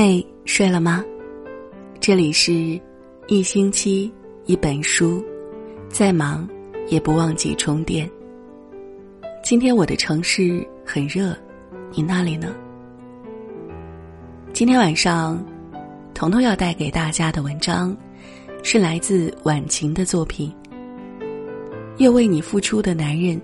嘿，睡了吗？这里是一星期一本书，再忙也不忘记充电。今天我的城市很热，你那里呢？今天晚上，彤彤要带给大家的文章，是来自晚晴的作品。越为你付出的男人，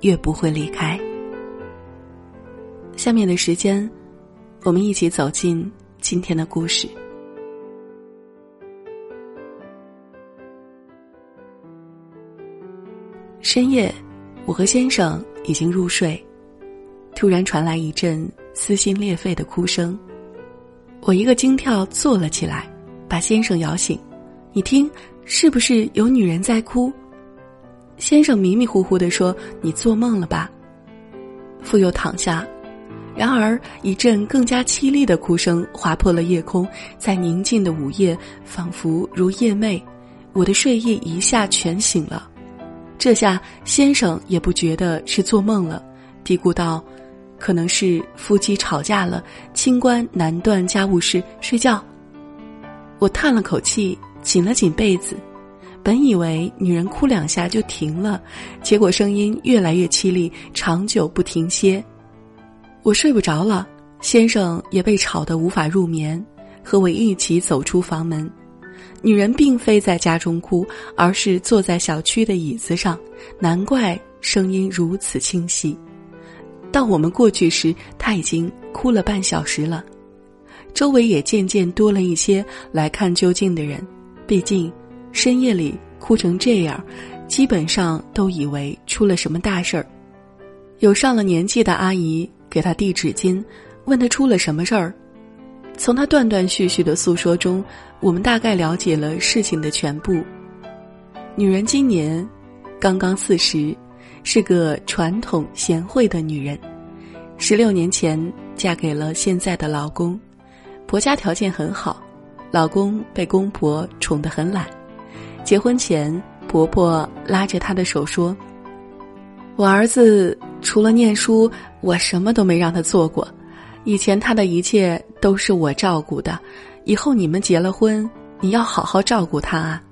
越不会离开。下面的时间。我们一起走进今天的故事。深夜，我和先生已经入睡，突然传来一阵撕心裂肺的哭声，我一个惊跳坐了起来，把先生摇醒。你听，是不是有女人在哭？先生迷迷糊糊的说：“你做梦了吧？”复又躺下。然而，一阵更加凄厉的哭声划破了夜空，在宁静的午夜，仿佛如夜寐。我的睡意一下全醒了，这下先生也不觉得是做梦了，嘀咕道：“可能是夫妻吵架了，清官难断家务事，睡觉。”我叹了口气，紧了紧被子。本以为女人哭两下就停了，结果声音越来越凄厉，长久不停歇。我睡不着了，先生也被吵得无法入眠，和我一起走出房门。女人并非在家中哭，而是坐在小区的椅子上，难怪声音如此清晰。到我们过去时，她已经哭了半小时了。周围也渐渐多了一些来看究竟的人，毕竟深夜里哭成这样，基本上都以为出了什么大事儿。有上了年纪的阿姨。给他递纸巾，问他出了什么事儿。从他断断续续的诉说中，我们大概了解了事情的全部。女人今年刚刚四十，是个传统贤惠的女人。十六年前嫁给了现在的老公，婆家条件很好，老公被公婆宠得很懒。结婚前，婆婆拉着她的手说：“我儿子。”除了念书，我什么都没让他做过。以前他的一切都是我照顾的，以后你们结了婚，你要好好照顾他啊。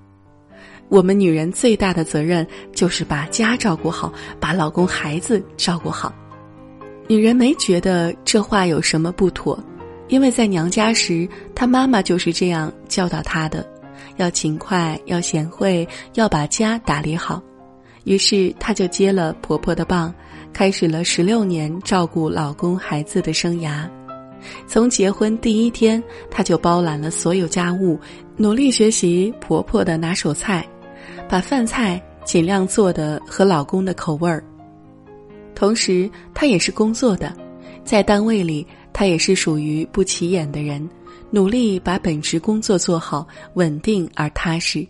我们女人最大的责任就是把家照顾好，把老公孩子照顾好。女人没觉得这话有什么不妥，因为在娘家时，她妈妈就是这样教导她的：要勤快，要贤惠，要把家打理好。于是她就接了婆婆的棒。开始了十六年照顾老公孩子的生涯，从结婚第一天，她就包揽了所有家务，努力学习婆婆的拿手菜，把饭菜尽量做的和老公的口味儿。同时，她也是工作的，在单位里，她也是属于不起眼的人，努力把本职工作做好，稳定而踏实。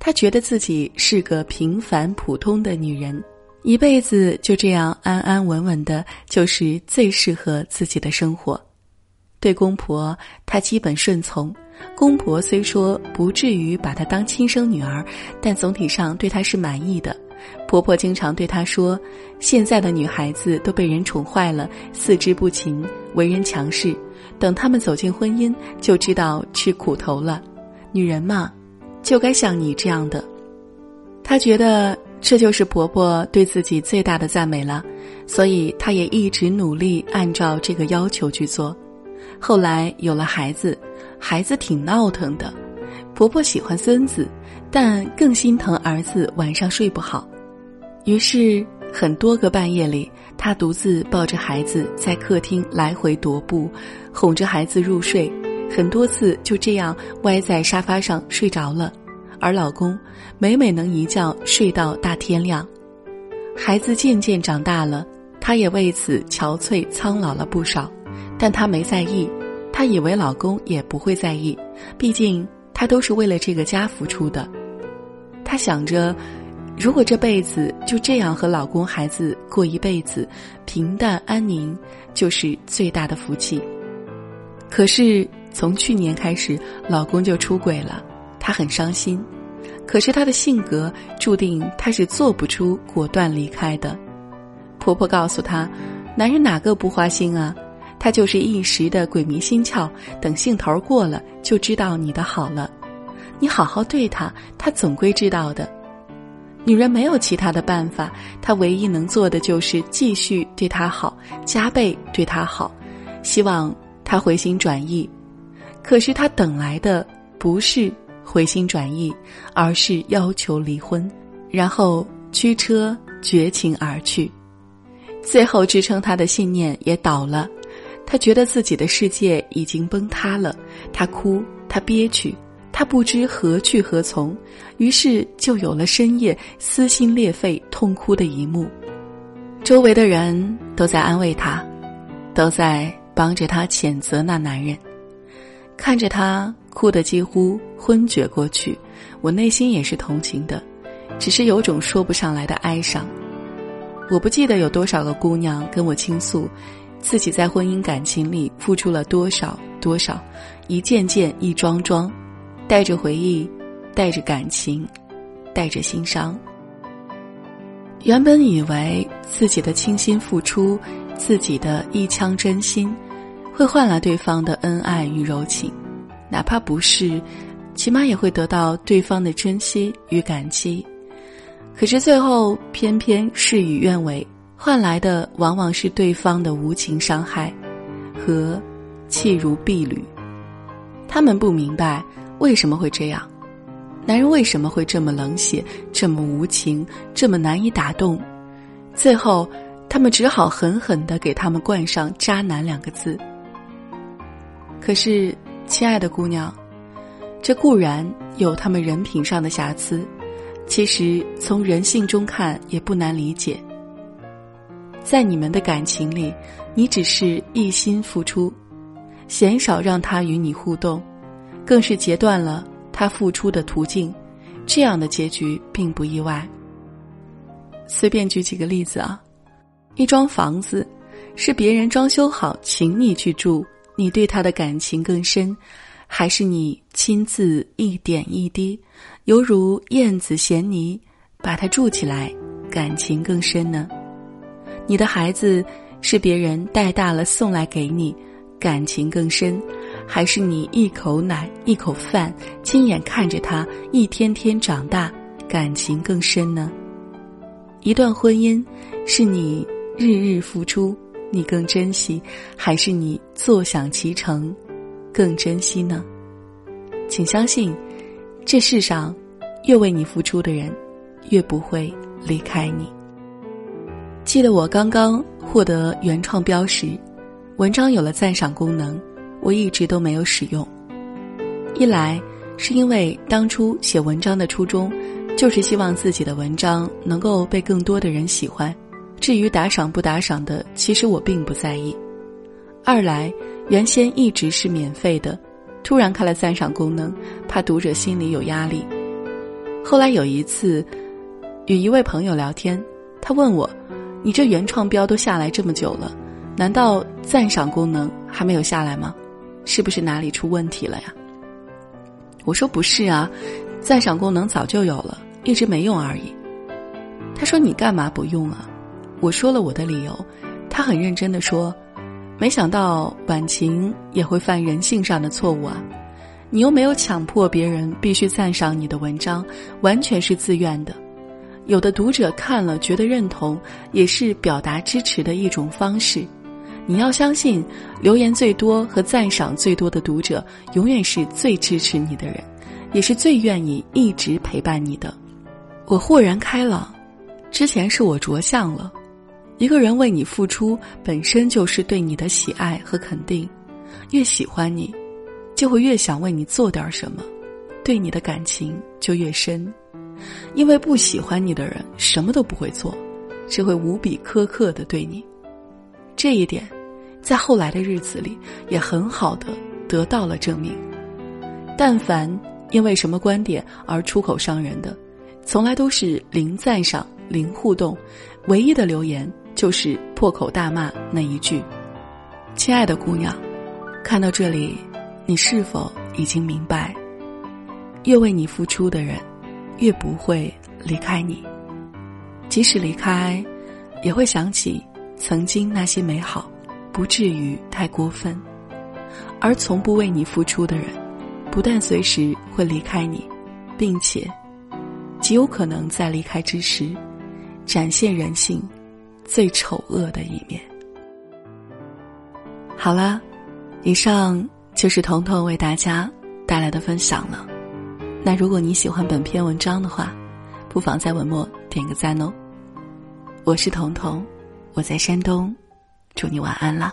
她觉得自己是个平凡普通的女人。一辈子就这样安安稳稳的，就是最适合自己的生活。对公婆，她基本顺从。公婆虽说不至于把她当亲生女儿，但总体上对她是满意的。婆婆经常对她说：“现在的女孩子都被人宠坏了，四肢不勤，为人强势。等他们走进婚姻，就知道吃苦头了。女人嘛，就该像你这样的。”她觉得。这就是婆婆对自己最大的赞美了，所以她也一直努力按照这个要求去做。后来有了孩子，孩子挺闹腾的，婆婆喜欢孙子，但更心疼儿子晚上睡不好。于是很多个半夜里，她独自抱着孩子在客厅来回踱步，哄着孩子入睡，很多次就这样歪在沙发上睡着了。而老公每每能一觉睡到大天亮，孩子渐渐长大了，她也为此憔悴苍老了不少，但她没在意，她以为老公也不会在意，毕竟她都是为了这个家付出的。她想着，如果这辈子就这样和老公孩子过一辈子，平淡安宁就是最大的福气。可是从去年开始，老公就出轨了。她很伤心，可是她的性格注定她是做不出果断离开的。婆婆告诉她：“男人哪个不花心啊？他就是一时的鬼迷心窍，等兴头过了，就知道你的好了。你好好对他，他总归知道的。女人没有其他的办法，她唯一能做的就是继续对他好，加倍对他好，希望他回心转意。可是他等来的不是回心转意，而是要求离婚，然后驱车绝情而去。最后支撑他的信念也倒了，他觉得自己的世界已经崩塌了，他哭，他憋屈。他不知何去何从，于是就有了深夜撕心裂肺痛哭的一幕。周围的人都在安慰他，都在帮着他谴责那男人。看着他哭得几乎昏厥过去，我内心也是同情的，只是有种说不上来的哀伤。我不记得有多少个姑娘跟我倾诉，自己在婚姻感情里付出了多少多少，一件件一桩桩。带着回忆，带着感情，带着心伤。原本以为自己的倾心付出，自己的一腔真心，会换来对方的恩爱与柔情，哪怕不是，起码也会得到对方的珍惜与感激。可是最后偏偏事与愿违，换来的往往是对方的无情伤害和弃如敝履。他们不明白。为什么会这样？男人为什么会这么冷血、这么无情、这么难以打动？最后，他们只好狠狠的给他们冠上“渣男”两个字。可是，亲爱的姑娘，这固然有他们人品上的瑕疵，其实从人性中看也不难理解。在你们的感情里，你只是一心付出，鲜少让他与你互动。更是截断了他付出的途径，这样的结局并不意外。随便举几个例子啊，一幢房子是别人装修好请你去住，你对他的感情更深，还是你亲自一点一滴，犹如燕子衔泥把它筑起来，感情更深呢？你的孩子是别人带大了送来给你，感情更深。还是你一口奶一口饭，亲眼看着他一天天长大，感情更深呢？一段婚姻，是你日日付出，你更珍惜，还是你坐享其成，更珍惜呢？请相信，这世上，越为你付出的人，越不会离开你。记得我刚刚获得原创标识，文章有了赞赏功能。我一直都没有使用，一来是因为当初写文章的初衷，就是希望自己的文章能够被更多的人喜欢，至于打赏不打赏的，其实我并不在意；二来原先一直是免费的，突然开了赞赏功能，怕读者心里有压力。后来有一次，与一位朋友聊天，他问我：“你这原创标都下来这么久了，难道赞赏功能还没有下来吗？”是不是哪里出问题了呀？我说不是啊，赞赏功能早就有了，一直没用而已。他说你干嘛不用啊？我说了我的理由，他很认真的说，没想到晚晴也会犯人性上的错误啊！你又没有强迫别人必须赞赏你的文章，完全是自愿的。有的读者看了觉得认同，也是表达支持的一种方式。你要相信，留言最多和赞赏最多的读者，永远是最支持你的人，也是最愿意一直陪伴你的。我豁然开朗，之前是我着相了。一个人为你付出，本身就是对你的喜爱和肯定。越喜欢你，就会越想为你做点什么，对你的感情就越深。因为不喜欢你的人，什么都不会做，只会无比苛刻的对你。这一点。在后来的日子里，也很好的得到了证明。但凡因为什么观点而出口伤人的，从来都是零赞赏、零互动，唯一的留言就是破口大骂那一句：“亲爱的姑娘，看到这里，你是否已经明白？越为你付出的人，越不会离开你。即使离开，也会想起曾经那些美好。”不至于太过分。而从不为你付出的人，不但随时会离开你，并且极有可能在离开之时，展现人性最丑恶的一面。好了，以上就是彤彤为大家带来的分享了。那如果你喜欢本篇文章的话，不妨在文末点个赞哦。我是彤彤，我在山东，祝你晚安啦。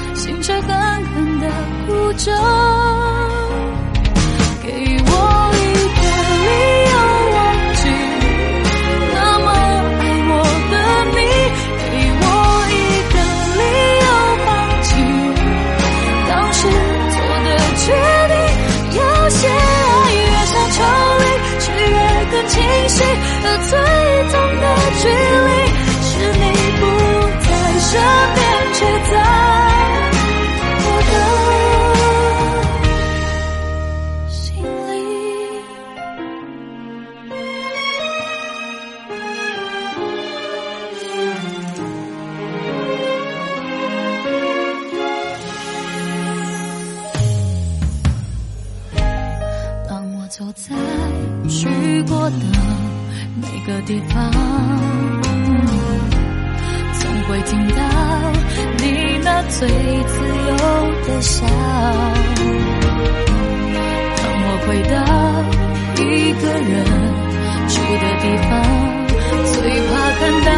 心却狠狠的哭着。给我会听到你那最自由的笑。当我回到一个人住的地方，最怕看到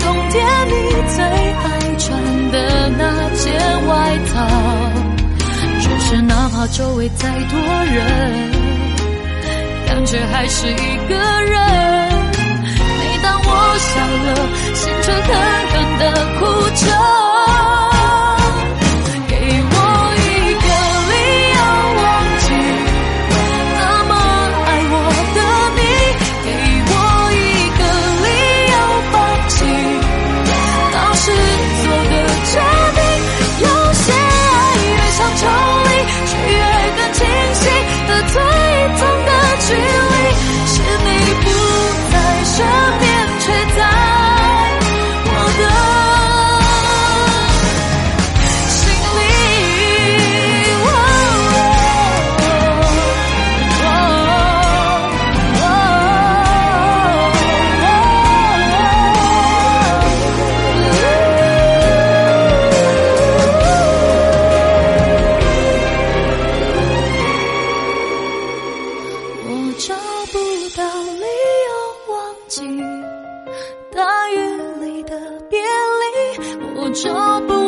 冬天你最爱穿的那件外套。只是哪怕周围再多人，感觉还是一个人。每当我笑了，心却狠就不